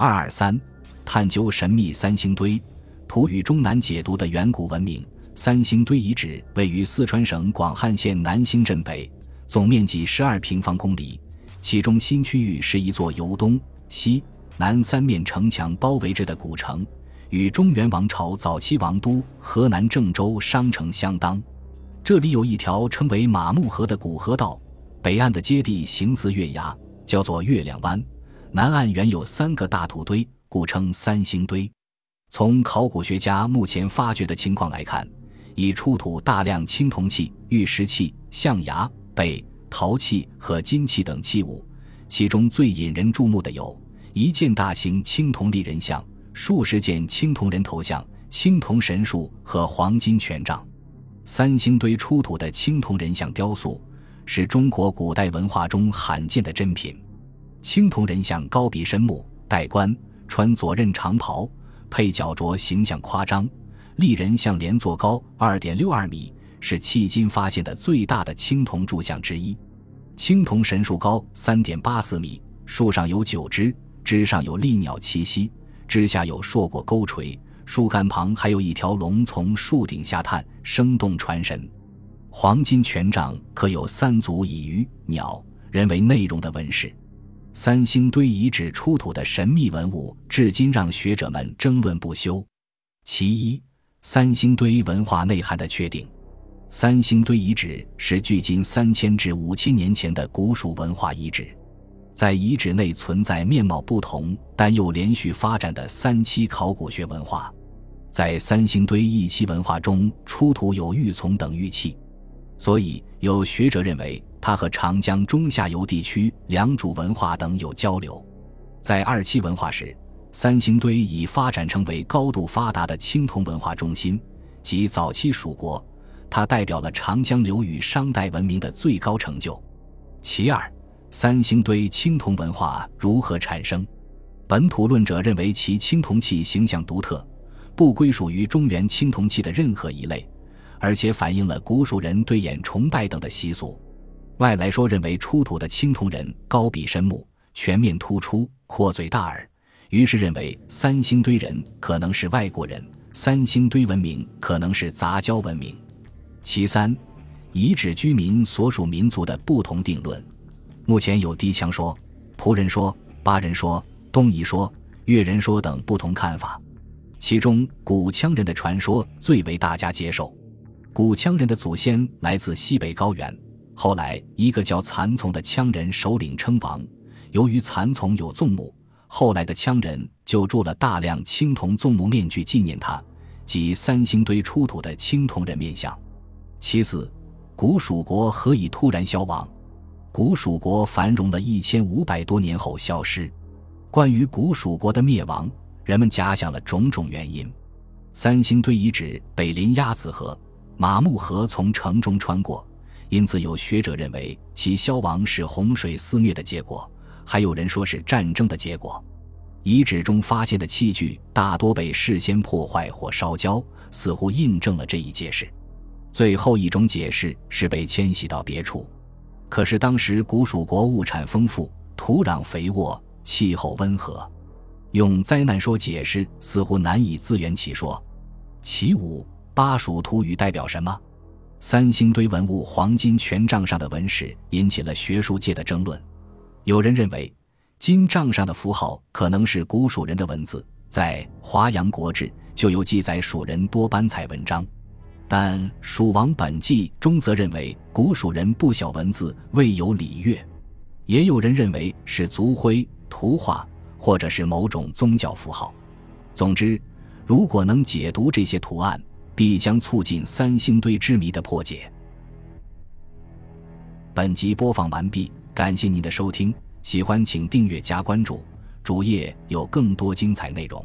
二二三，探究神秘三星堆，图与中南解读的远古文明。三星堆遗址位于四川省广汉县南兴镇北，总面积十二平方公里，其中新区域是一座由东西南三面城墙包围着的古城，与中原王朝早期王都河南郑州商城相当。这里有一条称为马木河的古河道，北岸的阶地形似月牙，叫做月亮湾；南岸原有三个大土堆，故称三星堆。从考古学家目前发掘的情况来看，已出土大量青铜器、玉石器、象牙、贝、陶器和金器等器物，其中最引人注目的有一件大型青铜立人像、数十件青铜人头像、青铜神树和黄金权杖。三星堆出土的青铜人像雕塑，是中国古代文化中罕见的珍品。青铜人像高鼻深目，戴冠，穿左衽长袍，配脚镯，形象夸张。立人像连座高二点六二米，是迄今发现的最大的青铜铸像之一。青铜神树高三点八四米，树上有九枝，枝上有利鸟栖息，枝下有硕果钩垂。树干旁还有一条龙从树顶下探，生动传神。黄金权杖刻有三足以鱼、鸟、人为内容的纹饰。三星堆遗址出土的神秘文物，至今让学者们争论不休。其一，三星堆文化内涵的确定。三星堆遗址是距今三千至五千年前的古蜀文化遗址。在遗址内存在面貌不同但又连续发展的三期考古学文化。在三星堆一期文化中出土有玉琮等玉器，所以有学者认为它和长江中下游地区良渚文化等有交流。在二期文化时，三星堆已发展成为高度发达的青铜文化中心及早期蜀国，它代表了长江流域商代文明的最高成就。其二，三星堆青铜文化如何产生？本土论者认为其青铜器形象独特。不归属于中原青铜器的任何一类，而且反映了古蜀人对眼崇拜等的习俗。外来说认为出土的青铜人高鼻深目、全面突出、阔嘴大耳，于是认为三星堆人可能是外国人，三星堆文明可能是杂交文明。其三，遗址居民所属民族的不同定论，目前有低羌说、仆人说、巴人说、东夷说、越人说等不同看法。其中，古羌人的传说最为大家接受。古羌人的祖先来自西北高原，后来一个叫蚕丛的羌人首领称王。由于蚕丛有纵目，后来的羌人就铸了大量青铜纵目面具纪念他，即三星堆出土的青铜人面像。其次，古蜀国何以突然消亡？古蜀国繁荣了一千五百多年后消失。关于古蜀国的灭亡。人们假想了种种原因。三星堆遗址北临鸭子河，马木河从城中穿过，因此有学者认为其消亡是洪水肆虐的结果，还有人说是战争的结果。遗址中发现的器具大多被事先破坏或烧焦，似乎印证了这一解释。最后一种解释是被迁徙到别处，可是当时古蜀国物产丰富，土壤肥沃，气候温和。用灾难说解释似乎难以自圆其说。其五，巴蜀土语代表什么？三星堆文物黄金权杖上的纹饰引起了学术界的争论。有人认为，金杖上的符号可能是古蜀人的文字，在《华阳国志》就有记载蜀人多班彩文章。但《蜀王本纪》中则认为古蜀人不晓文字，未有礼乐。也有人认为是族徽、图画。或者是某种宗教符号。总之，如果能解读这些图案，必将促进三星堆之谜的破解。本集播放完毕，感谢您的收听，喜欢请订阅加关注，主页有更多精彩内容。